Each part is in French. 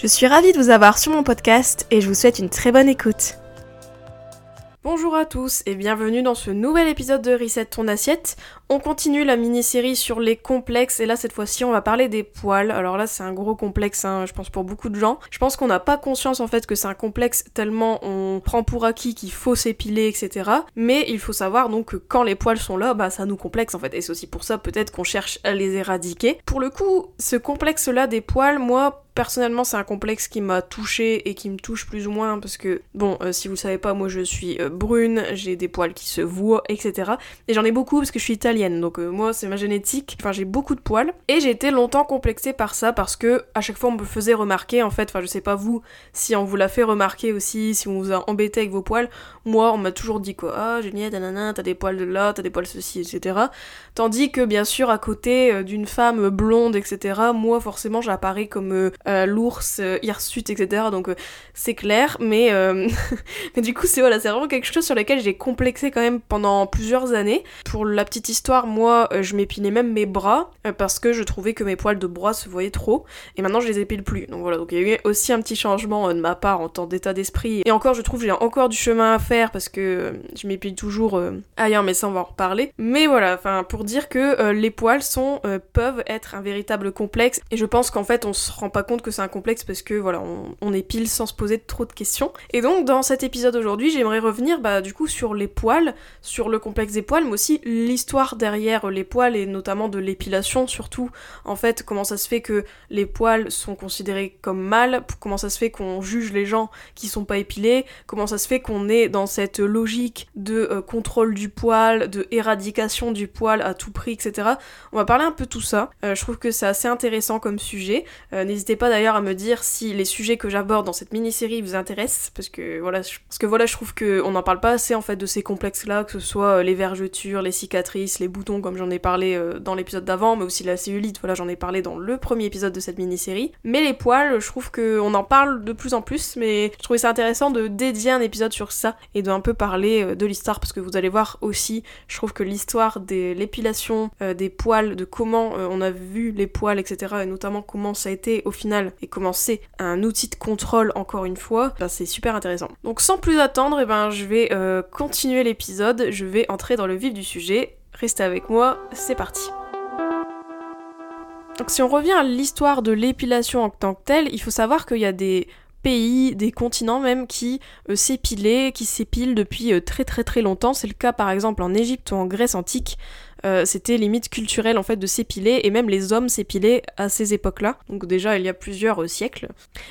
Je suis ravie de vous avoir sur mon podcast et je vous souhaite une très bonne écoute. Bonjour à tous et bienvenue dans ce nouvel épisode de Reset ton assiette. On continue la mini-série sur les complexes et là cette fois-ci on va parler des poils. Alors là c'est un gros complexe hein, je pense pour beaucoup de gens. Je pense qu'on n'a pas conscience en fait que c'est un complexe tellement on prend pour acquis qu'il faut s'épiler etc. Mais il faut savoir donc que quand les poils sont là bah ça nous complexe en fait et c'est aussi pour ça peut-être qu'on cherche à les éradiquer. Pour le coup ce complexe là des poils moi personnellement, c'est un complexe qui m'a touché et qui me touche plus ou moins parce que, bon, euh, si vous savez pas, moi je suis euh, brune, j'ai des poils qui se voient, etc. Et j'en ai beaucoup parce que je suis italienne, donc euh, moi c'est ma génétique. Enfin, j'ai beaucoup de poils et j'ai été longtemps complexée par ça parce que à chaque fois on me faisait remarquer, en fait, enfin, je sais pas vous si on vous l'a fait remarquer aussi, si on vous a embêté avec vos poils. Moi, on m'a toujours dit quoi, ah, Juliette, nanana, t'as des poils de là, t'as des poils ceci, etc. Tandis que, bien sûr, à côté d'une femme blonde, etc., moi forcément j'apparais comme euh, l'ours, euh, hirsute, etc. Donc euh, c'est clair, mais, mais du coup c'est voilà, c'est vraiment quelque chose sur lequel j'ai complexé quand même pendant plusieurs années. Pour la petite histoire, moi je m'épilais même mes bras parce que je trouvais que mes poils de bras se voyaient trop, et maintenant je les épile plus. Donc voilà, donc il y a eu aussi un petit changement de ma part en temps d'état d'esprit. Et encore, je trouve j'ai encore du chemin à faire parce que je m'épile toujours ailleurs, mais ça on va en reparler. Mais voilà, enfin pour dire que les poils sont peuvent être un véritable complexe, et je pense qu'en fait on se rend pas compte que c'est un complexe parce que voilà, on, est pile sans se poser trop de questions. Et donc dans cet épisode aujourd'hui, j'aimerais revenir bah, du coup sur les poils, sur le complexe des poils, mais aussi l'histoire derrière les poils et notamment de l'épilation surtout. En fait, comment ça se fait que les poils sont considérés comme mal, comment ça se fait qu'on juge les gens qui sont pas épilés, comment ça se fait qu'on est dans cette logique de euh, contrôle du poil, de éradication du poil à tout prix, etc. On va parler un peu tout ça. Euh, je trouve que c'est assez intéressant comme sujet. Euh, n'hésitez pas d'ailleurs à me dire si les sujets que j'aborde dans cette mini-série vous intéressent, parce que voilà, je, parce que voilà, je trouve qu'on n'en parle pas assez en fait de ces complexes-là, que ce soit euh, les vergetures, les cicatrices, les boutons, comme j'en ai parlé euh, dans l'épisode d'avant, mais aussi la cellulite, voilà, j'en ai parlé dans le premier épisode de cette mini-série. Mais les poils, je trouve qu'on en parle de plus en plus, mais je trouvais ça intéressant de dédier un épisode sur ça et de un peu parler euh, de l'histoire, parce que vous allez voir aussi, je trouve que l'histoire de l'épilation, des poils, de comment on a vu les poils, etc., et notamment comment ça a été au final et comment c'est un outil de contrôle encore une fois, ben, c'est super intéressant. Donc sans plus attendre, et eh ben, je vais euh, continuer l'épisode, je vais entrer dans le vif du sujet. Restez avec moi, c'est parti. Donc si on revient à l'histoire de l'épilation en tant que telle, il faut savoir qu'il y a des pays, des continents même qui euh, s'épilaient, qui s'épilent depuis euh, très très très longtemps. C'est le cas par exemple en Égypte ou en Grèce antique. Euh, c'était limite culturel en fait de s'épiler et même les hommes s'épilaient à ces époques-là. Donc déjà il y a plusieurs euh, siècles.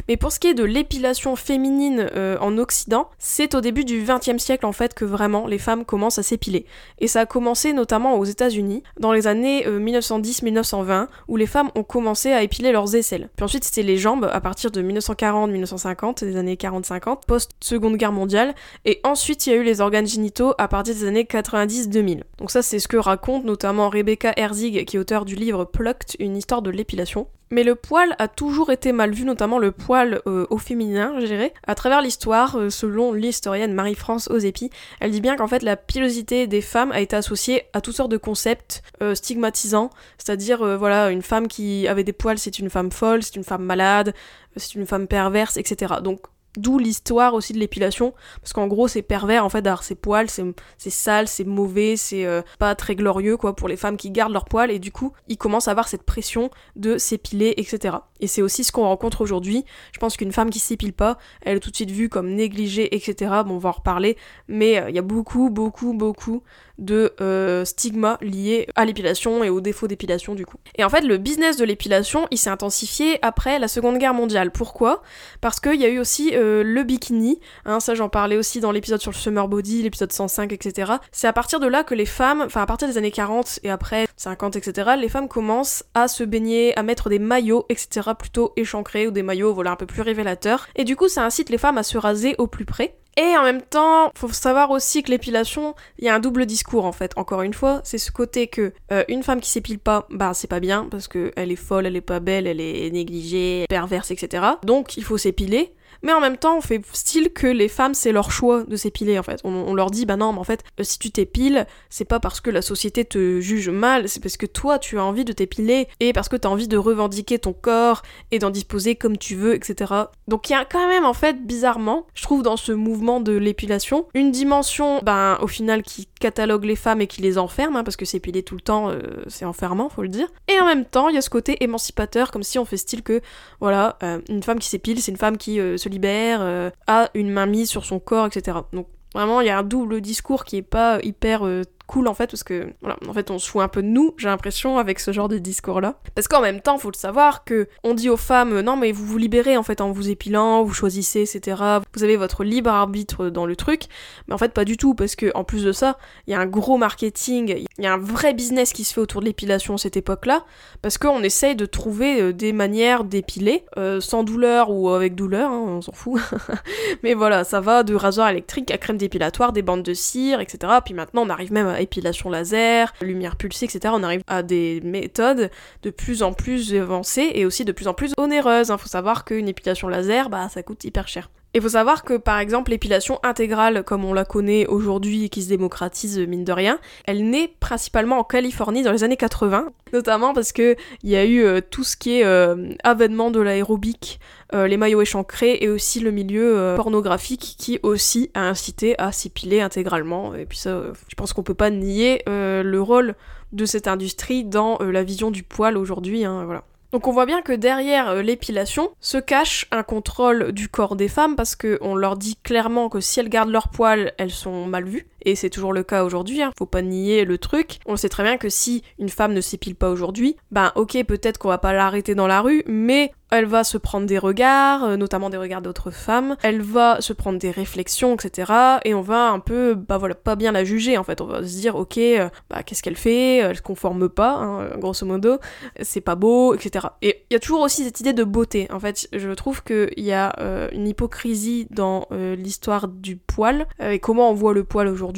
Mais pour ce qui est de l'épilation féminine euh, en Occident, c'est au début du XXe siècle en fait que vraiment les femmes commencent à s'épiler. Et ça a commencé notamment aux États-Unis dans les années 1910-1920 où les femmes ont commencé à épiler leurs aisselles. Puis ensuite c'était les jambes à partir de 1940-1950, des années 40-50, post-seconde guerre mondiale. Et ensuite il y a eu les organes génitaux à partir des années 90-2000. Donc ça c'est ce que raconte notamment Rebecca Herzig, qui est auteur du livre Plucked, une histoire de l'épilation. Mais le poil a toujours été mal vu, notamment le poil euh, au féminin, je dirais. À travers l'histoire, euh, selon l'historienne Marie-France Ozepi, elle dit bien qu'en fait la pilosité des femmes a été associée à toutes sortes de concepts euh, stigmatisants, c'est-à-dire voilà, une femme qui avait des poils c'est une femme folle, c'est une femme malade, c'est une femme perverse, etc. Donc D'où l'histoire aussi de l'épilation, parce qu'en gros c'est pervers en fait d'avoir ses poils, c'est sale, c'est mauvais, c'est euh, pas très glorieux quoi pour les femmes qui gardent leurs poils et du coup ils commencent à avoir cette pression de s'épiler etc. Et c'est aussi ce qu'on rencontre aujourd'hui. Je pense qu'une femme qui s'épile pas, elle est tout de suite vue comme négligée etc. Bon on va en reparler, mais euh, il y a beaucoup beaucoup beaucoup de euh, stigmas liés à l'épilation et au défaut d'épilation du coup. Et en fait le business de l'épilation il s'est intensifié après la seconde guerre mondiale. Pourquoi? Parce qu'il y a eu aussi euh, le bikini, hein, ça j'en parlais aussi dans l'épisode sur le summer body, l'épisode 105, etc. C'est à partir de là que les femmes, enfin à partir des années 40 et après 50, etc., les femmes commencent à se baigner, à mettre des maillots, etc. plutôt échancrés ou des maillots voilà un peu plus révélateurs. Et du coup, ça incite les femmes à se raser au plus près. Et en même temps, faut savoir aussi que l'épilation, il y a un double discours en fait. Encore une fois, c'est ce côté que euh, une femme qui s'épile pas, bah c'est pas bien parce que elle est folle, elle est pas belle, elle est négligée, perverse, etc. Donc il faut s'épiler mais en même temps on fait style que les femmes c'est leur choix de s'épiler en fait. On, leur dit bah non mais en fait euh, si tu t'épiles c'est pas parce que la société te juge mal, c'est parce que toi tu as envie de t'épiler et parce que tu as envie de revendiquer ton corps et d'en disposer comme tu veux etc. Donc il y a quand même en fait bizarrement je trouve dans ce mouvement de l'épilation une dimension ben au final qui catalogue les femmes et qui les enferme hein, parce que s'épiler tout le temps euh, c'est enfermant faut le dire. Et en même temps il y a ce côté émancipateur comme si on fait style que voilà euh, une femme qui s'épile c'est une femme qui se libère, euh, a une main mise sur son corps, etc. Donc vraiment, il y a un double discours qui est pas hyper euh, cool en fait parce que voilà, en fait on se fout un peu de nous, j'ai l'impression avec ce genre de discours là. Parce qu'en même temps, faut le savoir que on dit aux femmes non mais vous vous libérez en fait en vous épilant, vous choisissez etc. Vous avez votre libre arbitre dans le truc, mais en fait pas du tout parce que en plus de ça, il y a un gros marketing, il y a un vrai business qui se fait autour de l'épilation à cette époque-là parce qu'on essaye de trouver euh, des manières d'épiler euh, sans douleur ou avec douleur, hein, on s'en fout. mais voilà, ça va de rasoir électrique à crème dépilatoire, des bandes de cire, etc. Puis maintenant on arrive même à épilation laser, lumière pulsée, etc. On arrive à des méthodes de plus en plus avancées et aussi de plus en plus onéreuses. Il faut savoir qu'une épilation laser, bah ça coûte hyper cher. Il faut savoir que par exemple l'épilation intégrale comme on la connaît aujourd'hui et qui se démocratise mine de rien, elle naît principalement en Californie dans les années 80, notamment parce que il y a eu euh, tout ce qui est euh, avènement de l'aérobic, euh, les maillots échancrés et aussi le milieu pornographique qui aussi a incité à s'épiler intégralement. Et puis ça, je pense qu'on peut pas nier le rôle de cette industrie dans la vision du poil aujourd'hui, hein, voilà. Donc on voit bien que derrière euh, l'épilation se cache un contrôle du corps des femmes parce qu'on leur dit clairement que si elles gardent leurs poils, elles sont mal vues et c'est toujours le cas aujourd'hui, hein, faut pas nier le truc. On sait très bien que si une femme ne s'épile pas aujourd'hui, ben ok, peut-être qu'on va pas l'arrêter dans la rue, mais elle va se prendre des regards, euh, notamment des regards d'autres femmes, elle va se prendre des réflexions, etc. Et on va un peu, bah voilà, pas bien la juger en fait. On va se dire, ok, euh, bah qu'est-ce qu'elle fait? Elle se conforme pas, hein, grosso modo, c'est pas beau, etc. Et il y a toujours aussi cette idée de beauté. En fait, je trouve qu'il y a euh, une hypocrisie dans l'histoire du poil et comment on voit le poil aujourd'hui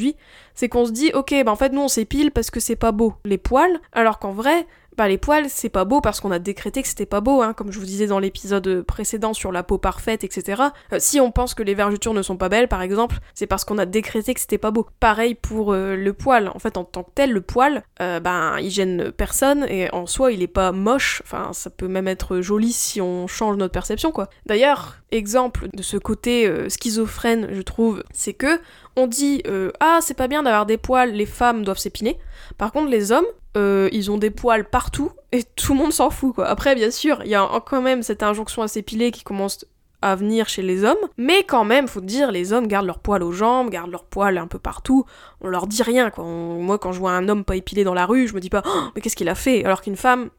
c'est qu'on se dit, ok, bah en fait, nous on s'épile parce que c'est pas beau, les poils, alors qu'en vrai, bah les poils, c'est pas beau parce qu'on a décrété que c'était pas beau, hein, comme je vous disais dans l'épisode précédent sur la peau parfaite, etc. Euh, si on pense que les vergetures ne sont pas belles, par exemple, c'est parce qu'on a décrété que c'était pas beau. Pareil pour euh, le poil. En fait, en tant que tel, le poil, euh, ben, il gêne personne et en soi, il est pas moche. Enfin, ça peut même être joli si on change notre perception, quoi. D'ailleurs, exemple de ce côté schizophrène, je trouve, c'est que on dit ah c'est pas bien d'avoir des poils, les femmes doivent s'épiler. Par contre les hommes, euh, ils ont des poils partout et tout le monde s'en fout quoi. Après bien sûr, il y a quand même cette injonction à s'épiler qui commence à venir chez les hommes, mais quand même, faut dire, les hommes gardent leurs poils aux jambes, gardent leurs poils un peu partout, on leur dit rien quoi. moi quand je vois un homme pas épilé dans la rue, je me dis pas oh, mais qu'est-ce qu'il a fait? Alors qu'une femme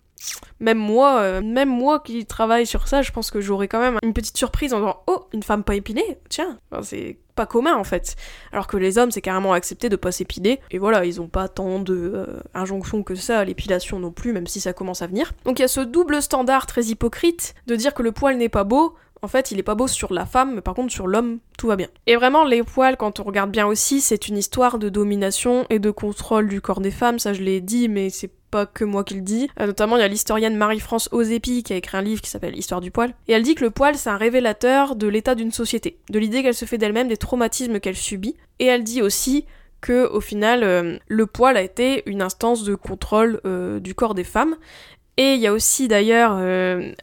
même moi, euh, même moi qui travaille sur ça, je pense que j'aurais quand même une petite surprise en disant Oh, une femme pas épilée? Tiens, c'est pas commun en fait. Alors que les hommes, c'est carrément accepté de pas s'épiler. Et voilà, ils ont pas tant de euh, injonctions que ça à l'épilation non plus, même si ça commence à venir. Donc il y a ce double standard très hypocrite de dire que le poil n'est pas beau. En fait, il est pas beau sur la femme, mais par contre sur l'homme, tout va bien. Et vraiment, les poils, quand on regarde bien aussi, c'est une histoire de domination et de contrôle du corps des femmes. Ça, je l'ai dit, mais c'est pas que moi qui le dis. Euh, notamment, il y a l'historienne Marie-France Ozepi qui a écrit un livre qui s'appelle Histoire du poil. Et elle dit que le poil, c'est un révélateur de l'état d'une société, de l'idée qu'elle se fait d'elle-même, des traumatismes qu'elle subit. Et elle dit aussi que, au final, euh, le poil a été une instance de contrôle euh, du corps des femmes. Et il y a aussi d'ailleurs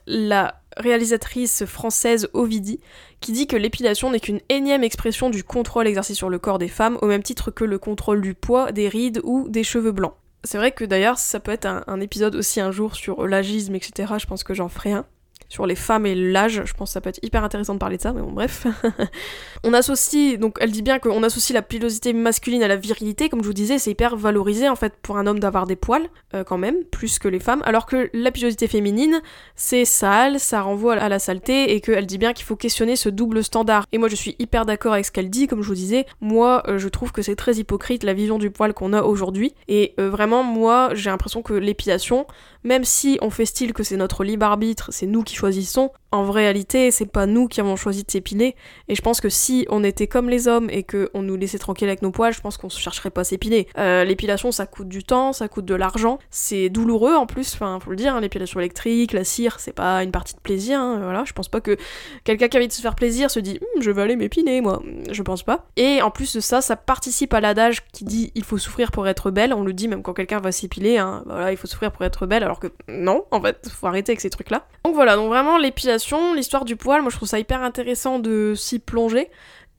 la réalisatrice française Ovidie, qui dit que l'épilation n'est qu'une énième expression du contrôle exercé sur le corps des femmes, au même titre que le contrôle du poids, des rides ou des cheveux blancs. C'est vrai que d'ailleurs, ça peut être un, épisode aussi un jour sur l'agisme, etc. Je pense que j'en ferai un sur les femmes et l'âge. Je pense que ça peut être hyper intéressant de parler de ça, mais bon, bref. on associe, donc elle dit bien qu'on associe la pilosité masculine à la virilité, comme je vous disais, c'est hyper valorisé en fait pour un homme d'avoir des poils, euh, quand même, plus que les femmes, alors que la pilosité féminine, c'est sale, ça renvoie à la saleté, et qu'elle dit bien qu'il faut questionner ce double standard. Et moi je suis hyper d'accord avec ce qu'elle dit, comme je vous disais, moi euh, je trouve que c'est très hypocrite la vision du poil qu'on a aujourd'hui, et euh, vraiment moi j'ai l'impression que l'épilation, même si on fait style que c'est notre libre arbitre, c'est nous qui choisissons. En réalité, c'est pas nous qui avons choisi de s'épiler. Et je pense que si on était comme les hommes et qu'on nous laissait tranquille avec nos poils, je pense qu'on se chercherait pas à s'épiler. Euh, l'épilation, ça coûte du temps, ça coûte de l'argent. C'est douloureux en plus, enfin, faut le dire, hein, l'épilation électrique, la cire, c'est pas une partie de plaisir. Hein, voilà, je pense pas que quelqu'un qui a envie de se faire plaisir se dit hum, je vais aller m'épiler, moi. Je pense pas. Et en plus de ça, ça participe à l'adage qui dit il faut souffrir pour être belle. On le dit même quand quelqu'un va s'épiler, hein, voilà, il faut souffrir pour être belle, alors que non, en fait, faut arrêter avec ces trucs-là. Donc voilà, donc vraiment l'épilation, l'histoire du poil, moi je trouve ça hyper intéressant de s'y plonger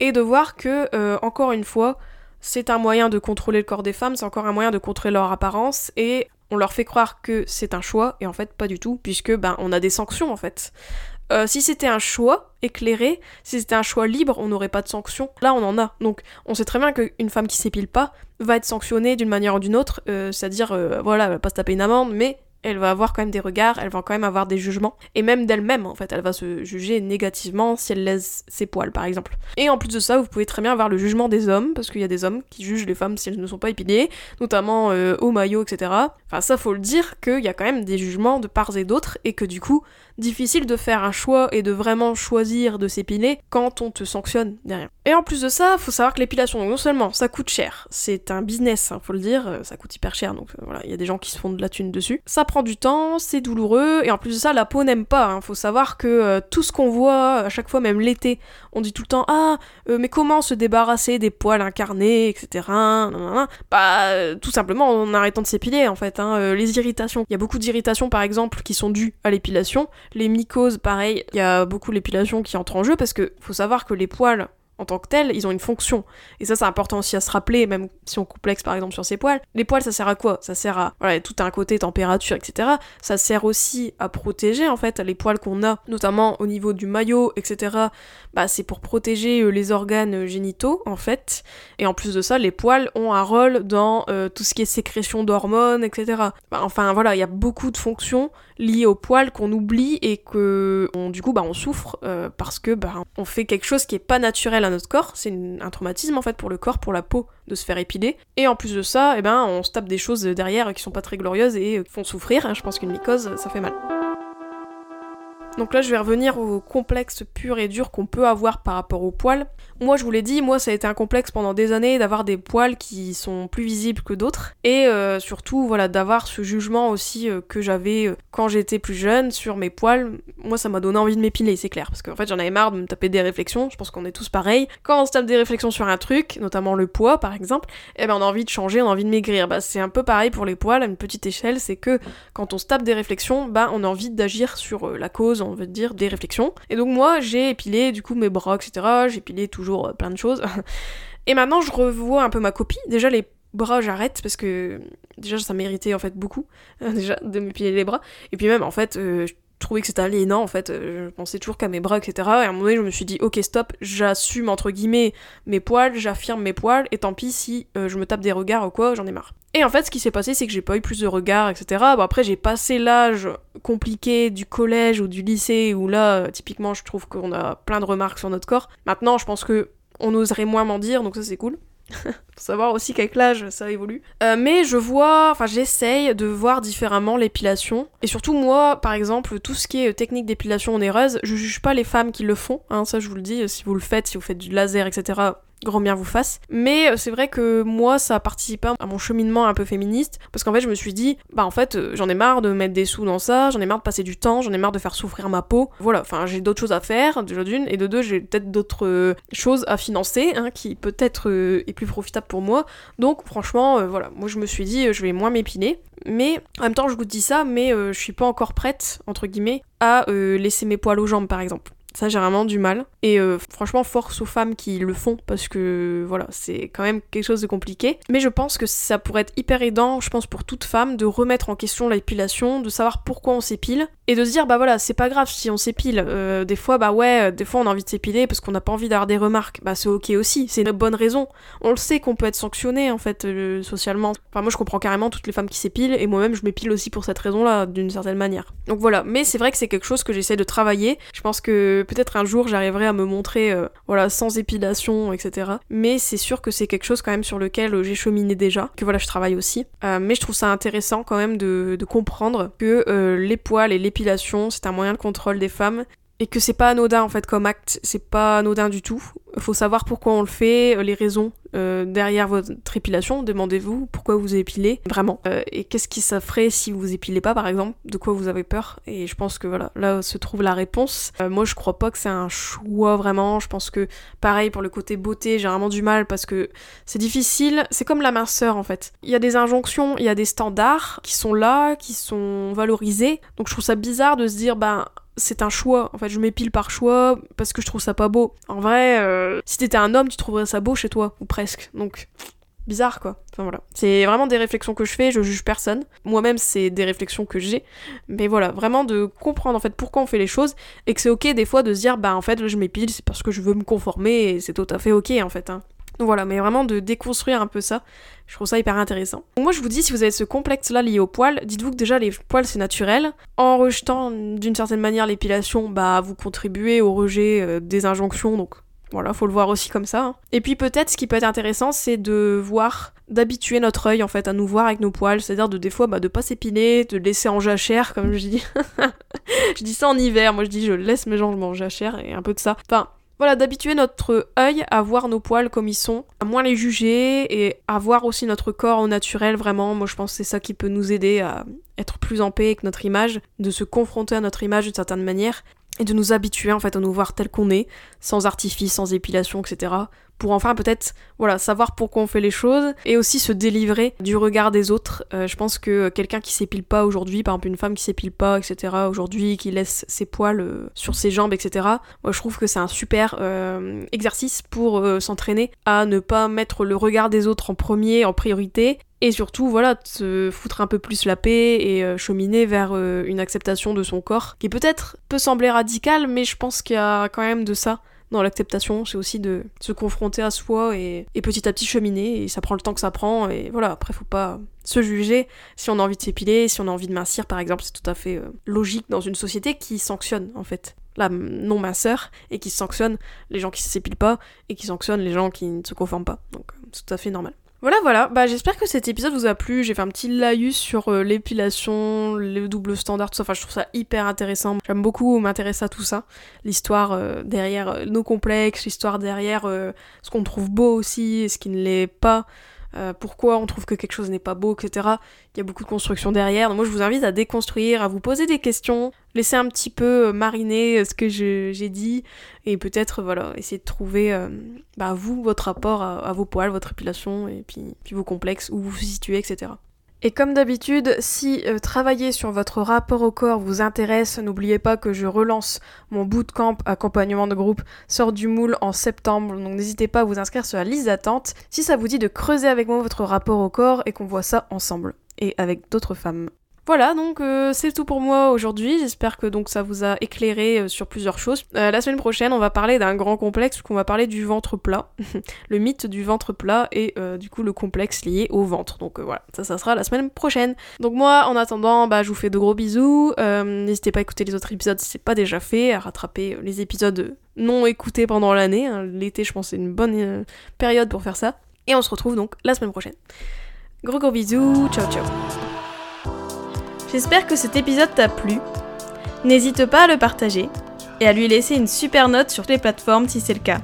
et de voir que, euh, encore une fois, c'est un moyen de contrôler le corps des femmes, c'est encore un moyen de contrôler leur apparence et on leur fait croire que c'est un choix et en fait pas du tout puisque ben on a des sanctions en fait. Euh, si c'était un choix éclairé, si c'était un choix libre, on n'aurait pas de sanctions. Là, on en a. Donc, on sait très bien qu'une femme qui s'épile pas va être sanctionnée d'une manière ou d'une autre, euh, c'est-à-dire, voilà, elle va pas se taper une amende, mais elle va avoir quand même des regards, elle va quand même avoir des jugements, et même d'elle-même en fait, elle va se juger négativement si elle laisse ses poils par exemple. Et en plus de ça, vous pouvez très bien avoir le jugement des hommes, parce qu'il y a des hommes qui jugent les femmes si elles ne sont pas épilées, notamment euh, au maillot, etc. Enfin ça faut le dire qu'il y a quand même des jugements de part et d'autre, et que du coup, difficile de faire un choix et de vraiment choisir de s'épiler quand on te sanctionne derrière. Et en plus de ça, faut savoir que l'épilation, non seulement ça coûte cher, c'est un business, hein, faut le dire, euh, ça coûte hyper cher, donc euh, voilà, il y a des gens qui se font de la thune dessus. Ça prend du temps, c'est douloureux, et en plus de ça, la peau n'aime pas. Hein. Faut savoir que euh, tout ce qu'on voit, à chaque fois, même l'été, on dit tout le temps Ah, mais comment se débarrasser des poils incarnés, etc. Bah, tout simplement en arrêtant de s'épiler, en fait. Hein. les irritations. Il y a beaucoup d'irritations, par exemple, qui sont dues à l'épilation. Les mycoses, pareil, il y a beaucoup l'épilation qui entre en jeu parce que faut savoir que les poils en tant que tels, ils ont une fonction. Et ça, c'est important aussi à se rappeler, même si on complexe par exemple sur ses poils. Les poils, ça sert à quoi? Ça sert à. Voilà, tout un côté température, etc. Ça sert aussi à protéger en fait les poils qu'on a, notamment au niveau du maillot, etc. Bah, c'est pour protéger euh, les organes génitaux en fait. Et en plus de ça, les poils ont un rôle dans euh, tout ce qui est sécrétion d'hormones, etc. Bah, enfin voilà, il y a beaucoup de fonctions liées aux poils qu'on oublie et que du coup bah on souffre euh, parce que bah on fait quelque chose qui est pas naturel notre corps, c'est un traumatisme en fait pour le corps, pour la peau de se faire épiler. Et en plus de ça, eh ben, on se tape des choses derrière qui sont pas très glorieuses et font souffrir. Hein. Je pense qu'une mycose, ça fait mal. Donc là, je vais revenir au complexe pur et dur qu'on peut avoir par rapport aux poils. Moi, je vous l'ai dit, moi, ça a été un complexe pendant des années d'avoir des poils qui sont plus visibles que d'autres. Et euh, surtout, voilà, d'avoir ce jugement aussi euh, que j'avais euh, quand j'étais plus jeune sur mes poils. Moi, ça m'a donné envie de m'épiler, c'est clair. Parce qu'en fait, j'en avais marre de me taper des réflexions. Je pense qu'on est tous pareils. Quand on se tape des réflexions sur un truc, notamment le poids, par exemple, eh ben, on a envie de changer, on a envie de maigrir. Bah, c'est un peu pareil pour les poils à une petite échelle. C'est que quand on se tape des réflexions, bah, on a envie d'agir sur la cause, on veut dire, des réflexions. Et donc, moi, j'ai épilé, du coup, mes bras, etc. J'ai épilé toujours euh, plein de choses. Et maintenant, je revois un peu ma copie. Déjà, les bras, j'arrête parce que déjà, ça méritait en fait beaucoup, déjà, de m'épiler les bras. Et puis même, en fait, euh, trouvais que c'était aliénant, en fait. Euh, je pensais toujours qu'à mes bras, etc. Et à un moment donné, je me suis dit, ok, stop, j'assume entre guillemets mes poils, j'affirme mes poils, et tant pis si je me tape des regards ou quoi, j'en ai marre. Et en fait, ce qui s'est passé, c'est que j'ai pas eu plus de regards, etc. Bon, après, j'ai passé l'âge compliqué du collège ou du lycée, où là, typiquement, je trouve qu'on a plein de remarques sur notre corps. Maintenant, je pense que on oserait moins m'en dire, donc ça, c'est cool. Faut savoir aussi qu'avec l'âge, ça évolue. Euh, mais je vois, enfin j'essaye de voir différemment l'épilation. Et surtout moi, par exemple, tout ce qui est technique d'épilation onéreuse, je juge pas les femmes qui le font, hein, ça je vous le dis, si vous le faites, si vous faites du laser, etc grand bien vous fasse. Mais euh, c'est vrai que moi, ça a participé à mon cheminement un peu féministe, parce qu'en fait, je me suis dit, bah en fait, euh, j'en ai marre de mettre des sous dans ça, j'en ai marre de passer du temps, j'en ai marre de faire souffrir ma peau. Voilà, enfin, j'ai d'autres choses à faire, déjà d'une, et de deux, j'ai peut-être d'autres euh, choses à financer, hein, qui peut-être est plus profitable pour moi. Donc, franchement, voilà, moi, je me suis dit, je vais moins m'épiler. Mais en même temps, je vous dis ça, mais je suis pas encore prête, entre guillemets, à laisser mes poils aux jambes, par exemple. Ça, j'ai vraiment du mal. Et euh, franchement, force aux femmes qui le font parce que voilà, c'est quand même quelque chose de compliqué. Mais je pense que ça pourrait être hyper aidant, je pense, pour toute femme de remettre en question l'épilation, de savoir pourquoi on s'épile et de se dire, bah voilà, c'est pas grave si on s'épile. Euh, des fois, bah ouais, des fois on a envie de s'épiler parce qu'on n'a pas envie d'avoir des remarques. Bah c'est ok aussi, c'est une bonne raison. On le sait qu'on peut être sanctionné en fait euh, socialement. Enfin, moi je comprends carrément toutes les femmes qui s'épilent et moi-même je m'épile aussi pour cette raison-là, d'une certaine manière. Donc voilà, mais c'est vrai que c'est quelque chose que j'essaie de travailler. Je pense que peut-être un jour j'arriverai à me montrer euh, voilà sans épilation, etc. Mais c'est sûr que c'est quelque chose quand même sur lequel j'ai cheminé déjà, que voilà je travaille aussi. Euh, mais je trouve ça intéressant quand même de, comprendre que euh, les poils et l'épilation c'est un moyen de contrôle des femmes et que c'est pas anodin en fait comme acte, c'est pas anodin du tout. Faut savoir pourquoi on le fait, euh, les raisons euh, derrière votre épilation. Demandez-vous pourquoi vous épilez vraiment euh, et qu'est-ce qui ça ferait si vous épilez pas par exemple, de quoi vous avez peur? Et je pense que voilà, là se trouve la réponse. moi je crois pas que c'est un choix vraiment. Je pense que pareil pour le côté beauté, j'ai vraiment du mal parce que c'est difficile. C'est comme la minceur en fait. Il y a des injonctions, il y a des standards qui sont là, qui sont valorisés. Donc je trouve ça bizarre de se dire ben c'est un choix. En fait, je m'épile par choix parce que je trouve ça pas beau. En vrai, euh, si t'étais un homme, tu trouverais ça beau chez toi, ou presque. Donc, bizarre quoi. Enfin voilà. C'est vraiment des réflexions que je fais, je juge personne. Moi-même, c'est des réflexions que j'ai. Mais voilà, vraiment de comprendre en fait pourquoi on fait les choses et que c'est ok des fois de se dire bah en fait je m'épile, c'est parce que je veux me conformer et c'est tout à fait ok en fait. Hein. Donc voilà, mais vraiment de déconstruire un peu ça. Je trouve ça hyper intéressant. Donc moi je vous dis, si vous avez ce complexe-là lié aux poils, dites-vous que déjà les poils c'est naturel. En rejetant d'une certaine manière l'épilation, bah vous contribuez au rejet euh, des injonctions, donc voilà, faut le voir aussi comme ça. Hein. Et puis peut-être ce qui peut être intéressant, c'est de voir, d'habituer notre œil en fait à nous voir avec nos poils, c'est-à-dire de des fois bah, de pas s'épiler, de laisser en jachère comme je dis. je dis ça en hiver, moi je dis je laisse mes jambes en jachère et un peu de ça. Enfin, voilà, d'habituer notre œil à voir nos poils comme ils sont, à moins les juger et à voir aussi notre corps au naturel vraiment. Moi je pense que c'est ça qui peut nous aider à être plus en paix avec notre image, de se confronter à notre image d'une certaine manière et de nous habituer en fait à nous voir tel qu'on est, sans artifice, sans épilation, etc. Pour enfin peut-être voilà savoir pourquoi on fait les choses et aussi se délivrer du regard des autres. Euh, je pense que quelqu'un qui s'épile pas aujourd'hui, par exemple une femme qui s'épile pas, etc. aujourd'hui, qui laisse ses poils euh, sur ses jambes, etc. Moi je trouve que c'est un super euh, exercice pour s'entraîner à ne pas mettre le regard des autres en premier, en priorité, et surtout voilà se foutre un peu plus la paix et euh, cheminer vers euh, une acceptation de son corps qui peut-être peut sembler radical mais je pense qu'il y a quand même de ça dans l'acceptation. C'est aussi de se confronter à soi et, petit à petit cheminer et ça prend le temps que ça prend et voilà après faut pas se juger. Si on a envie de s'épiler si on a envie de mincir par exemple c'est tout à fait euh, logique dans une société qui sanctionne en fait. La non minceur et qui sanctionne les gens qui s'épilent pas et qui sanctionne les gens qui ne se conforment pas. Donc c'est tout à fait normal voilà, voilà. Bah, j'espère que cet épisode vous a plu. J'ai fait un petit laïus sur euh, l'épilation, les doubles standards, tout ça. Enfin, je trouve ça hyper intéressant. J'aime beaucoup m'intéresser à tout ça. L'histoire euh, derrière euh, nos complexes, l'histoire derrière ce qu'on trouve beau aussi et ce qui ne l'est pas. Euh, pourquoi on trouve que quelque chose n'est pas beau, etc. Il y a beaucoup de construction derrière. Donc moi, je vous invite à déconstruire, à vous poser des questions, laisser un petit peu euh, mariner euh, ce que j'ai dit, et peut-être, voilà, essayer de trouver, bah, vous, votre rapport à, à, vos poils, votre épilation, et puis, puis vos complexes, où vous vous situez, etc. Et comme d'habitude, si euh, travailler sur votre rapport au corps vous intéresse, n'oubliez pas que je relance mon bootcamp accompagnement de groupe sort du moule en septembre, donc n'hésitez pas à vous inscrire sur la liste d'attente si ça vous dit de creuser avec moi votre rapport au corps et qu'on voit ça ensemble et avec d'autres femmes. Voilà, donc euh, c'est tout pour moi aujourd'hui. J'espère que donc ça vous a éclairé euh, sur plusieurs choses. Euh, la semaine prochaine, on va parler d'un grand complexe, qu'on va parler du ventre plat, le mythe du ventre plat et du coup le complexe lié au ventre. Donc voilà, ça, ça sera la semaine prochaine. Donc moi, en attendant, bah, je vous fais de gros bisous. N'hésitez pas à écouter les autres épisodes si c'est pas déjà fait, à rattraper les épisodes non écoutés pendant l'année. Hein. L'été, je pense, c'est une bonne période pour faire ça. Et on se retrouve donc la semaine prochaine. Gros gros bisous, ciao ciao. J'espère que cet épisode t'a plu. N'hésite pas à le partager et à lui laisser une super note sur les plateformes si c'est le cas.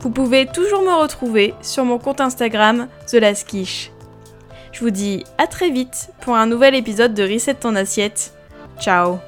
Vous pouvez toujours me retrouver sur mon compte Instagram TheLasquiche. Je vous dis à très vite pour un nouvel épisode de Reset ton assiette. Ciao